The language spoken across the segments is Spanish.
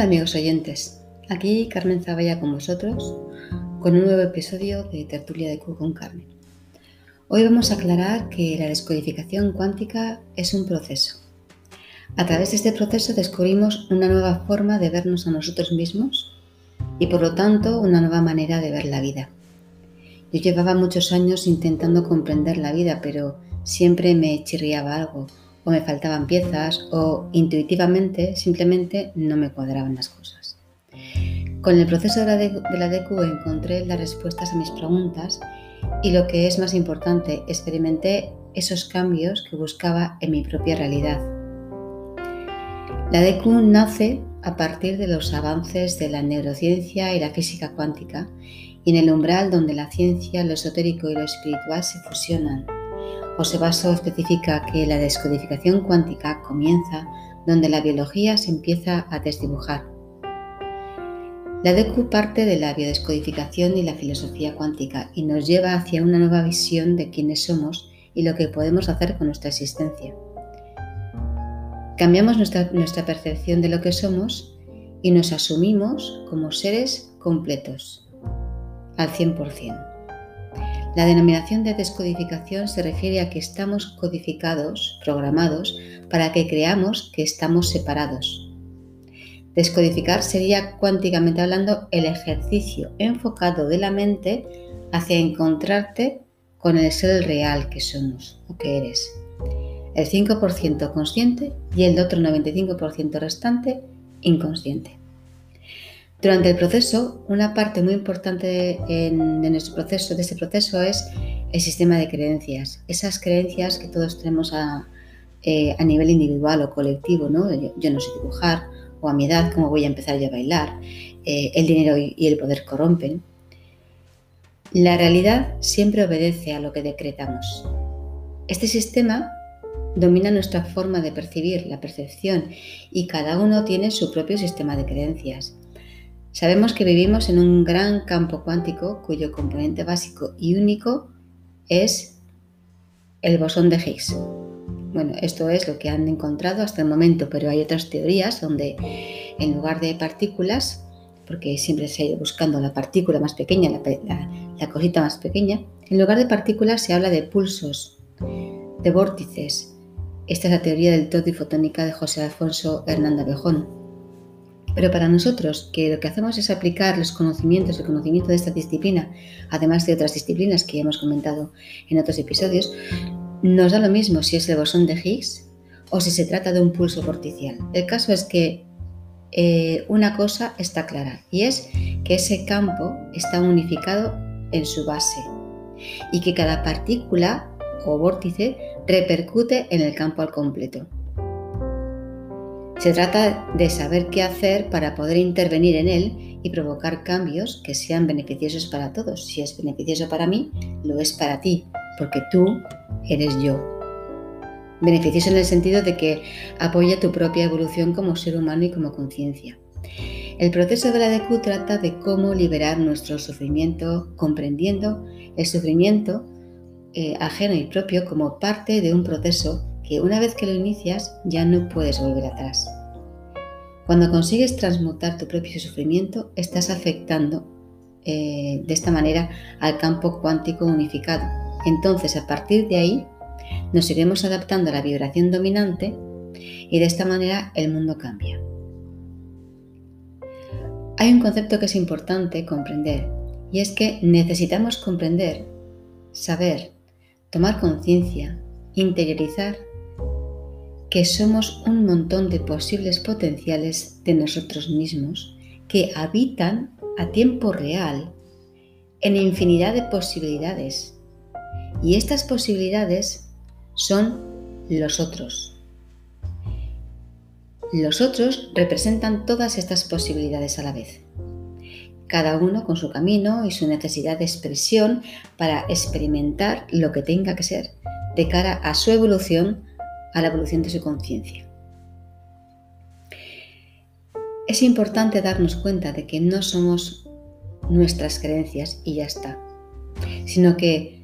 Hola amigos oyentes, aquí Carmen Zavalla con vosotros con un nuevo episodio de Tertulia de Q con Carmen. Hoy vamos a aclarar que la descodificación cuántica es un proceso. A través de este proceso descubrimos una nueva forma de vernos a nosotros mismos y por lo tanto una nueva manera de ver la vida. Yo llevaba muchos años intentando comprender la vida, pero siempre me chirriaba algo o me faltaban piezas o intuitivamente simplemente no me cuadraban las cosas. Con el proceso de la, de DQ encontré las respuestas a mis preguntas y lo que es más importante, experimenté esos cambios que buscaba en mi propia realidad. La DQ nace a partir de los avances de la neurociencia y la física cuántica y en el umbral donde la ciencia, lo esotérico y lo espiritual se fusionan José Basso especifica que la descodificación cuántica comienza donde la biología se empieza a desdibujar. La DQ parte de la biodescodificación y la filosofía cuántica y nos lleva hacia una nueva visión de quiénes somos y lo que podemos hacer con nuestra existencia. Cambiamos nuestra, nuestra percepción de lo que somos y nos asumimos como seres completos, al 100%. La denominación de descodificación se refiere a que estamos codificados, programados, para que creamos que estamos separados. Descodificar sería cuánticamente hablando el ejercicio enfocado de la mente hacia encontrarte con el ser real que somos o que eres. El 5% consciente y el otro 95% restante inconsciente. Durante el proceso, una parte muy importante de nuestro proceso, de ese proceso, es el sistema de creencias. Esas creencias que todos tenemos a, eh, nivel individual o colectivo, ¿no? Yo, no sé dibujar, o a mi edad, ¿cómo voy a empezar yo a bailar? Eh, el dinero y el poder corrompen. La realidad siempre obedece a lo que decretamos. Este sistema domina nuestra forma de percibir, la percepción, y cada uno tiene su propio sistema de creencias. Sabemos que vivimos en un gran campo cuántico cuyo componente básico y único es el bosón de Higgs. Bueno, esto es lo que han encontrado hasta el momento, pero hay otras teorías donde en lugar de partículas, porque siempre se ha ido buscando la partícula más pequeña, la, cosita más pequeña, en lugar de partículas se habla de pulsos, de vórtices. Esta es la teoría del todo y fotónica de José Alfonso Hernández Bejón. Pero para nosotros, que lo que hacemos es aplicar los conocimientos, el conocimiento de esta disciplina, además de otras disciplinas que hemos comentado en otros episodios, nos da lo mismo si es el bosón de Higgs o si se trata de un pulso vorticial. El caso es que eh, una cosa está clara y es que ese campo está unificado en su base y que cada partícula o vórtice repercute en el campo al completo. Se trata de saber qué hacer para poder intervenir en él y provocar cambios que sean beneficiosos para todos. Si es beneficioso para mí, lo es para ti, porque tú eres yo. Beneficioso en el sentido de que apoya tu propia evolución como ser humano y como conciencia. El proceso de la DQ trata de cómo liberar nuestro sufrimiento, comprendiendo el sufrimiento eh, ajeno y propio como parte de un proceso que una vez que lo inicias ya no puedes volver atrás. Cuando consigues transmutar tu propio sufrimiento, estás afectando eh, de esta manera al campo cuántico unificado. Entonces, a partir de ahí, nos iremos adaptando a la vibración dominante y de esta manera el mundo cambia. Hay un concepto que es importante comprender y es que necesitamos comprender, saber, tomar conciencia, interiorizar que somos un montón de posibles potenciales de nosotros mismos que habitan a tiempo real en infinidad de posibilidades. Y estas posibilidades son los otros. Los otros representan todas estas posibilidades a la vez, cada uno con su camino y su necesidad de expresión para experimentar lo que tenga que ser de cara a su evolución a la evolución de su conciencia. Es importante darnos cuenta de que no somos nuestras creencias y ya está, sino que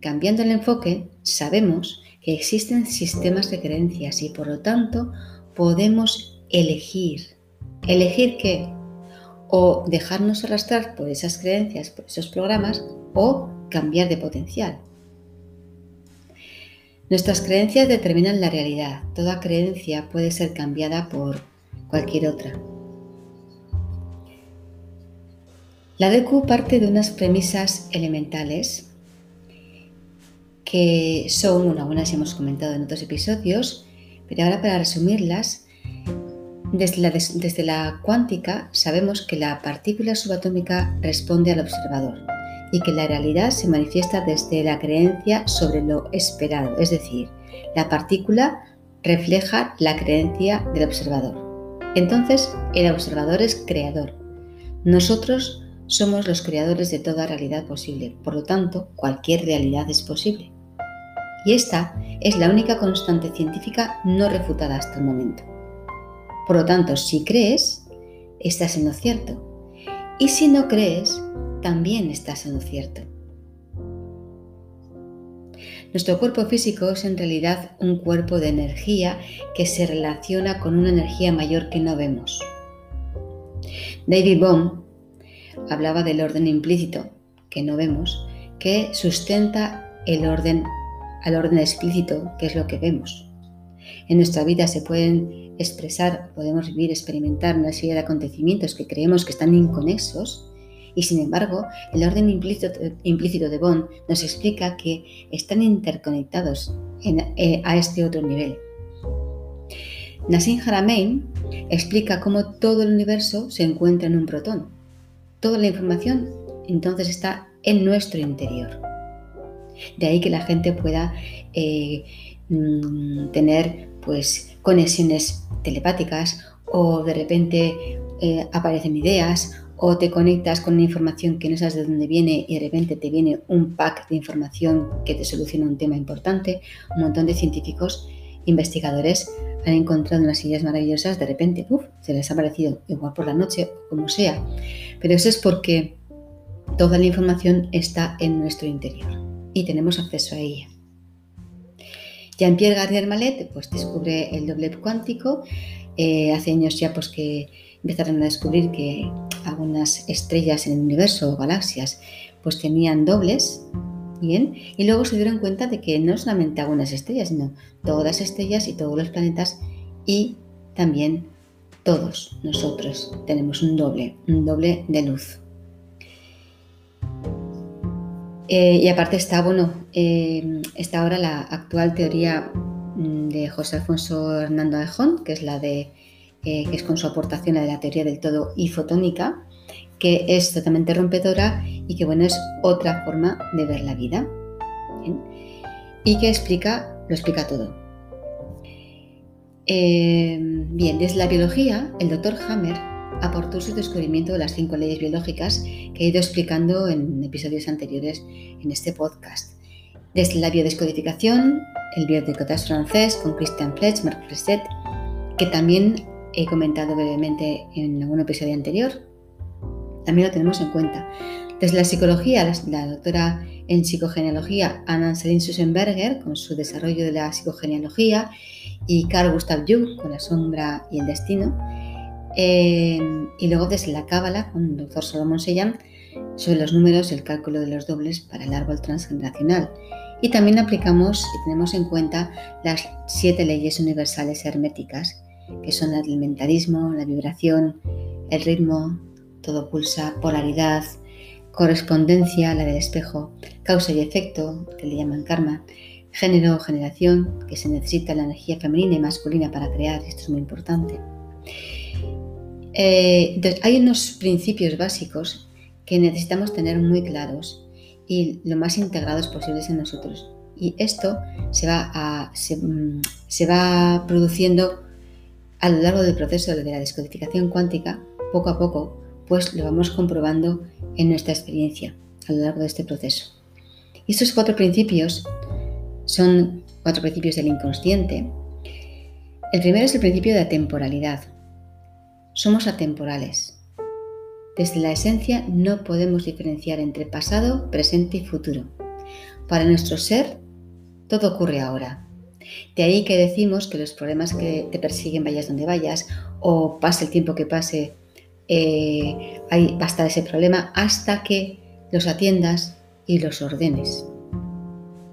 cambiando el enfoque sabemos que existen sistemas de creencias y por lo tanto podemos elegir elegir qué, o dejarnos arrastrar por esas creencias, por esos programas, o cambiar de potencial. Nuestras creencias determinan la realidad. Toda creencia puede ser cambiada por cualquier otra. La DQ parte de unas premisas elementales que son, bueno, algunas hemos comentado en otros episodios, pero ahora para resumirlas, desde la, desde la cuántica sabemos que la partícula subatómica responde al observador y que la realidad se manifiesta desde la creencia sobre lo esperado, es decir, la partícula refleja la creencia del observador. Entonces, el observador es creador. Nosotros somos los creadores de toda realidad posible, por lo tanto, cualquier realidad es posible. Y esta es la única constante científica no refutada hasta el momento. Por lo tanto, si crees, estás en lo cierto. Y si no crees, también estás en lo cierto. Nuestro cuerpo físico es en realidad un cuerpo de energía que se relaciona con una energía mayor que no vemos. David Bohm hablaba del orden implícito, que no vemos, que sustenta el orden al orden explícito, que es lo que vemos. En nuestra vida se pueden expresar, podemos vivir, experimentar una serie de acontecimientos que creemos que están inconexos y sin embargo el orden implícito, de Bond nos explica que están interconectados eh, a este otro nivel. Nassim Haramein explica cómo todo el universo se encuentra en un protón. Toda la información entonces está en nuestro interior. De ahí que la gente pueda eh, mm, tener pues conexiones telepáticas o de repente eh, aparecen ideas o te conectas con una información que no sabes de dónde viene y de repente te viene un pack de información que te soluciona un tema importante. Un montón de científicos, investigadores han encontrado unas ideas maravillosas, de repente, se les ha aparecido igual por la noche o como sea. Pero eso es porque toda la información está en nuestro interior y tenemos acceso a ella. Jean-Pierre Gardner Mallet pues, descubre el doble cuántico. Eh, hace años ya pues, que empezaron a descubrir que algunas estrellas en el universo o galaxias pues, tenían dobles. Bien, y luego se dieron cuenta de que no solamente algunas estrellas, sino todas las estrellas y todos los planetas y también todos nosotros tenemos un doble, un doble de luz. Eh, y aparte está, bueno, eh, está ahora la actual teoría mm, de José Alfonso Hernando Ajón, que es la de eh, que es con su aportación a la teoría del todo y fotónica, que es totalmente rompedora y que bueno es otra forma de ver la vida. Y que explica, lo explica todo. bien, desde la biología, el doctor Hammer aportó su descubrimiento de las cinco leyes biológicas que he ido explicando en episodios anteriores en este podcast. Desde la biodescodificación, el biodecodage francés con Christian Fletch, Marc que también he comentado brevemente en algún episodio anterior, también lo tenemos en cuenta. Desde la psicología, la, doctora en psicogenealogía Anna Selin Susenberger, con su desarrollo de la psicogenealogía, y Carl Gustav Jung, con la sombra y el destino, eh, y luego desde la Cábala con el doctor Solomon Seyam sobre los números el cálculo de los dobles para el árbol transgeneracional. Y también aplicamos y tenemos en cuenta las siete leyes universales herméticas, que son el elementarismo, la vibración, el ritmo, todo pulsa, polaridad, correspondencia, la del espejo, causa y efecto, que le llaman karma, género o generación, que se necesita la energía femenina y masculina para crear, esto es muy importante. Eh, hay unos principios básicos que necesitamos tener muy claros y lo más integrados posibles en nosotros. Y esto se va, mm, se, va produciendo a lo largo del proceso de la descodificación cuántica, poco a poco, pues lo vamos comprobando en nuestra experiencia a lo largo de este proceso. Estos cuatro principios son cuatro principios del inconsciente. El primero es el principio de temporalidad, somos atemporales. Desde la esencia no podemos diferenciar entre pasado, presente y futuro. Para nuestro ser, todo ocurre ahora. De ahí que decimos que los problemas que te persiguen vayas donde vayas o pase el tiempo que pase, eh, ahí va a estar ese problema hasta que los atiendas y los ordenes.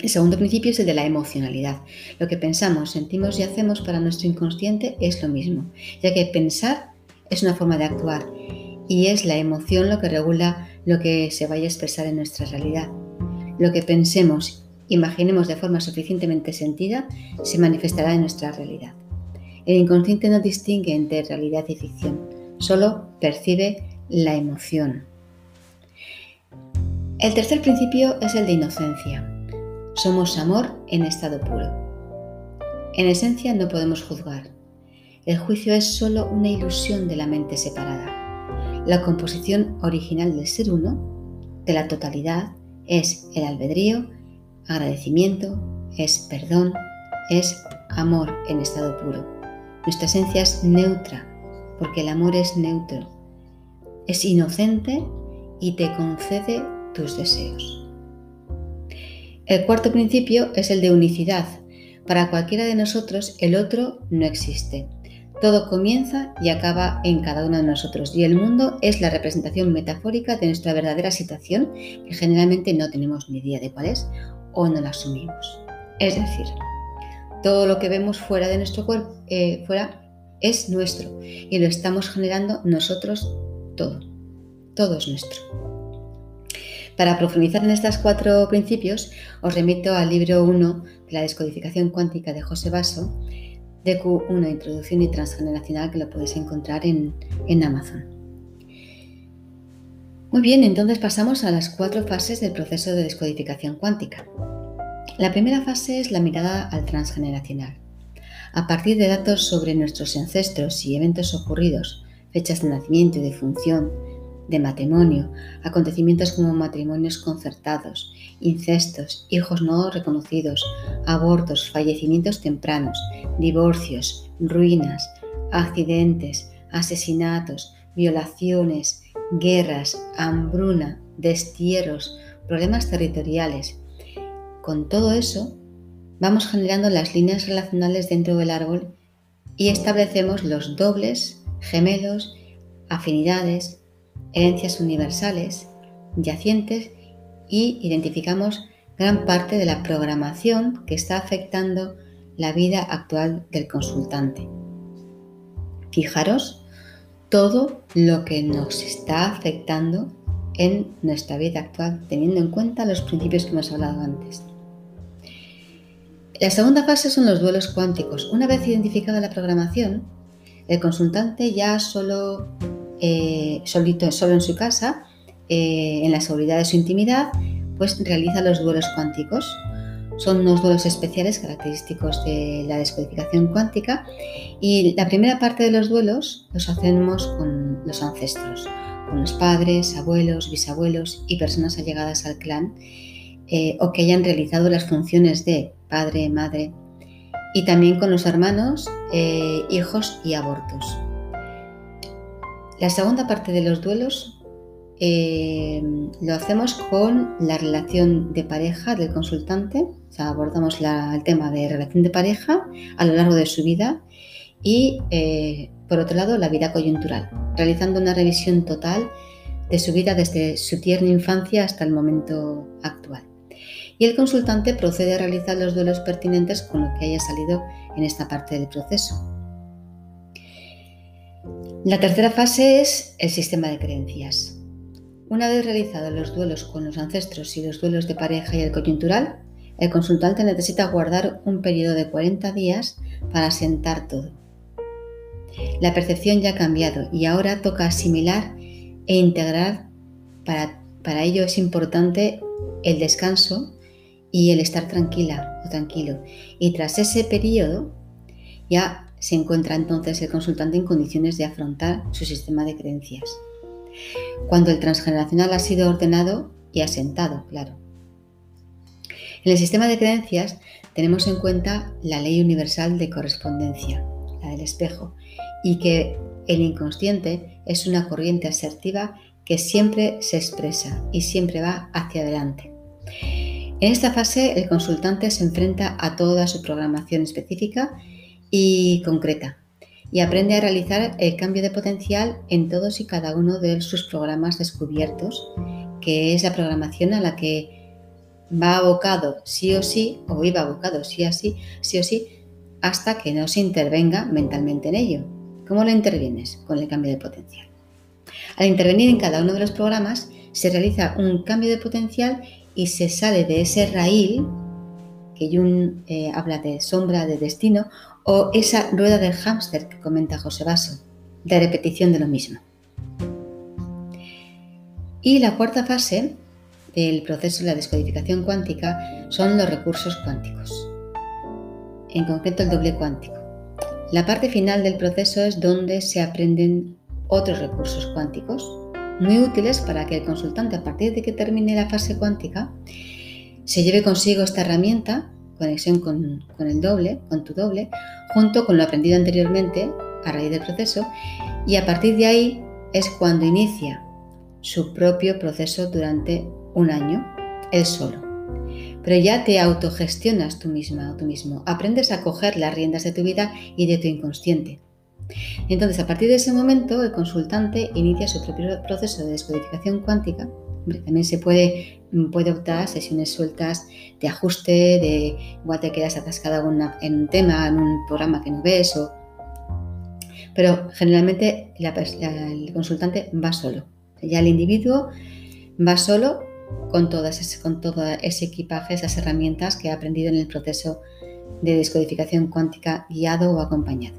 El segundo principio es el de la emocionalidad. Lo que pensamos, sentimos y hacemos para nuestro inconsciente es lo mismo, ya que pensar es una forma de actuar y es la emoción lo que regula lo que se vaya a expresar en nuestra realidad. Lo que pensemos, imaginemos de forma suficientemente sentida, se manifestará en nuestra realidad. El inconsciente no distingue entre realidad y ficción, solo percibe la emoción. El tercer principio es el de inocencia. Somos amor en estado puro. En esencia no podemos juzgar. El juicio es solo una ilusión de la mente separada. La composición original del ser uno, de la totalidad, es el albedrío, agradecimiento, es perdón, es amor en estado puro. Nuestra esencia es neutra, porque el amor es neutro. Es inocente y te concede tus deseos. El cuarto principio es el de unicidad. Para cualquiera de nosotros el otro no existe. Todo comienza y acaba en cada uno de nosotros y el mundo es la representación metafórica de nuestra verdadera situación que generalmente no tenemos ni idea de cuál es o no la asumimos. Es decir, todo lo que vemos fuera de nuestro cuerpo, eh, fuera, es nuestro y lo estamos generando nosotros todo. Todo es nuestro. Para profundizar en estos cuatro principios, os remito al libro 1 de la descodificación cuántica de José Basso, DQ1 Introducción y Transgeneracional, que lo podéis encontrar en, en Amazon. Muy bien, entonces pasamos a las cuatro fases del proceso de descodificación cuántica. La primera fase es la mirada al transgeneracional. A partir de datos sobre nuestros ancestros y eventos ocurridos, fechas de nacimiento y de función, de matrimonio, acontecimientos como matrimonios concertados, incestos, hijos no reconocidos, abortos, fallecimientos tempranos, divorcios, ruinas, accidentes, asesinatos, violaciones, guerras, hambruna, destierros, problemas territoriales. Con todo eso, vamos generando las líneas relacionales dentro del árbol y establecemos los dobles, gemelos, afinidades, herencias universales, yacientes y identificamos gran parte de la programación que está afectando la vida actual del consultante. Fijaros todo lo que nos está afectando en nuestra vida actual, teniendo en cuenta los principios que hemos hablado antes. La segunda fase son los duelos cuánticos. Una vez identificada la programación, el consultante ya solo eh, solito, solo en su casa, eh, en la seguridad de su intimidad, pues realiza los duelos cuánticos. Son unos duelos especiales característicos de la descodificación cuántica y la primera parte de los duelos los hacemos con los ancestros, con los padres, abuelos, bisabuelos y personas allegadas al clan eh, o que hayan realizado las funciones de padre, madre y también con los hermanos, hijos y abortos. La segunda parte de los duelos eh, lo hacemos con la relación de pareja del consultante, abordamos el tema de relación de pareja a lo largo de su vida y, eh, por otro lado, la vida coyuntural, realizando una revisión total de su vida desde su tierna infancia hasta el momento actual. Y el consultante procede a realizar los duelos pertinentes con lo que haya salido en esta parte del proceso. La tercera fase es el sistema de creencias. Una vez realizados los duelos con los ancestros y los duelos de pareja y el coyuntural, el consultante necesita guardar un periodo de 40 días para asentar todo. La percepción ya ha cambiado y ahora toca asimilar e integrar. Para, para ello es importante el descanso y el estar tranquila o tranquilo. Y tras ese periodo ya se encuentra entonces el consultante en condiciones de afrontar su sistema de creencias. Cuando el transgeneracional ha sido ordenado y asentado, claro. En el sistema de creencias tenemos en cuenta la ley universal de correspondencia, la del espejo, y que el inconsciente es una corriente asertiva que siempre se expresa y siempre va hacia adelante. En esta fase el consultante se enfrenta a toda su programación específica y concreta y aprende a realizar el cambio de potencial en todos y cada uno de sus programas descubiertos, que es la programación a la que va abocado sí o sí, o iba abocado sí o sí, sí o sí, hasta que no se intervenga mentalmente en ello. ¿Cómo lo intervienes? Con el cambio de potencial. Al intervenir en cada uno de los programas, se realiza un cambio de potencial y se sale de ese raíl, que Jung eh, habla de sombra de destino, o esa rueda del hámster que comenta José Basso, de repetición de lo mismo. Y la cuarta fase del proceso de la descodificación cuántica son los recursos cuánticos, en concreto el doble cuántico. La parte final del proceso es donde se aprenden otros recursos cuánticos muy útiles para que el consultante, a partir de que termine la fase cuántica, se lleve consigo esta herramienta conexión con, el doble, con tu doble, junto con lo aprendido anteriormente a raíz del proceso y a partir de ahí es cuando inicia su propio proceso durante un año, él solo. Pero ya te autogestionas tú misma o tú mismo, aprendes a coger las riendas de tu vida y de tu inconsciente. Entonces, a partir de ese momento, el consultante inicia su propio proceso de descodificación cuántica también se puede, mm, puede optar sesiones sueltas de ajuste, de igual te quedas atascada en un tema, en un programa que no ves, o... pero generalmente el consultante va solo. Ya el individuo va solo con, todas con todo ese equipaje, esas herramientas que ha aprendido en el proceso de descodificación cuántica guiado o acompañado.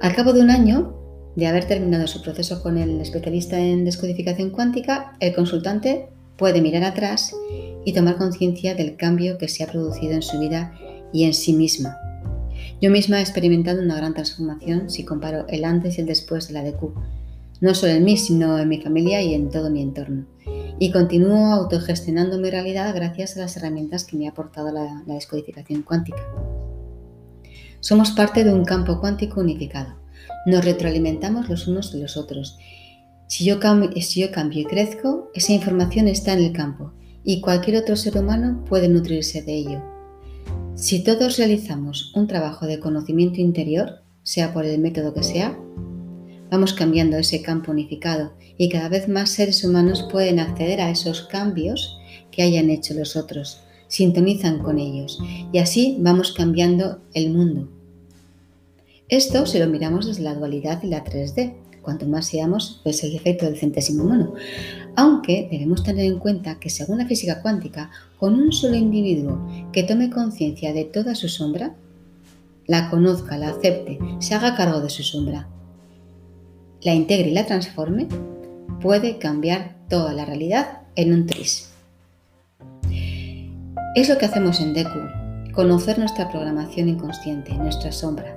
Al cabo de un año, de haber terminado su proceso con el especialista en descodificación cuántica, el consultante puede mirar atrás y tomar conciencia del cambio que se ha producido en su vida y en sí misma. Yo misma he experimentado una gran transformación si comparo el antes y el después de la DQ, no solo en mí, sino en mi familia y en todo mi entorno. Y continúo autogestionando mi realidad gracias a las herramientas que me ha aportado la, la descodificación cuántica. Somos parte de un campo cuántico unificado nos retroalimentamos los unos de los otros. Si yo, cambio, y crezco, esa información está en el campo y cualquier otro ser humano puede nutrirse de ello. Si todos realizamos un trabajo de conocimiento interior, sea por el método que sea, vamos cambiando ese campo unificado y cada vez más seres humanos pueden acceder a esos cambios que hayan hecho los otros, sintonizan con ellos y así vamos cambiando el mundo, esto si lo miramos desde la dualidad y la 3D. Cuanto más seamos, pues el efecto del centésimo mono. Aunque debemos tener en cuenta que según la física cuántica, con un solo individuo que tome conciencia de toda su sombra, la conozca, la acepte, se haga cargo de su sombra, la integre y la transforme, puede cambiar toda la realidad en un tris. Es lo que hacemos en Deku, conocer nuestra programación inconsciente, nuestra sombra,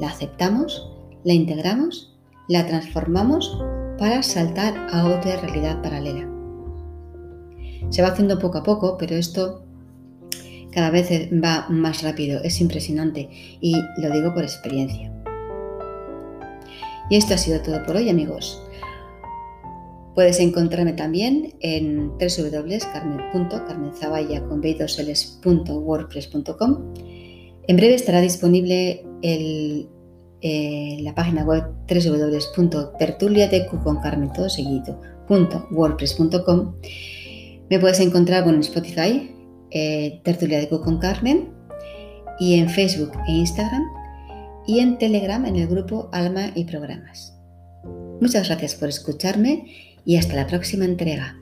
la aceptamos, la integramos, la transformamos para saltar a otra realidad paralela. Se va haciendo poco a poco, pero esto cada vez va más rápido, es impresionante y lo digo por experiencia. Y esto ha sido todo por hoy amigos. Puedes encontrarme también en www.carmenzabaya.wordpress.com en breve estará disponible el, eh, la página web www.tertuliadecu.wordpress.com Me puedes encontrar en Spotify, eh, Tertulia de con Carmen, y en Facebook e Instagram, y en Telegram en el grupo Alma y Programas. Muchas gracias por escucharme y hasta la próxima entrega.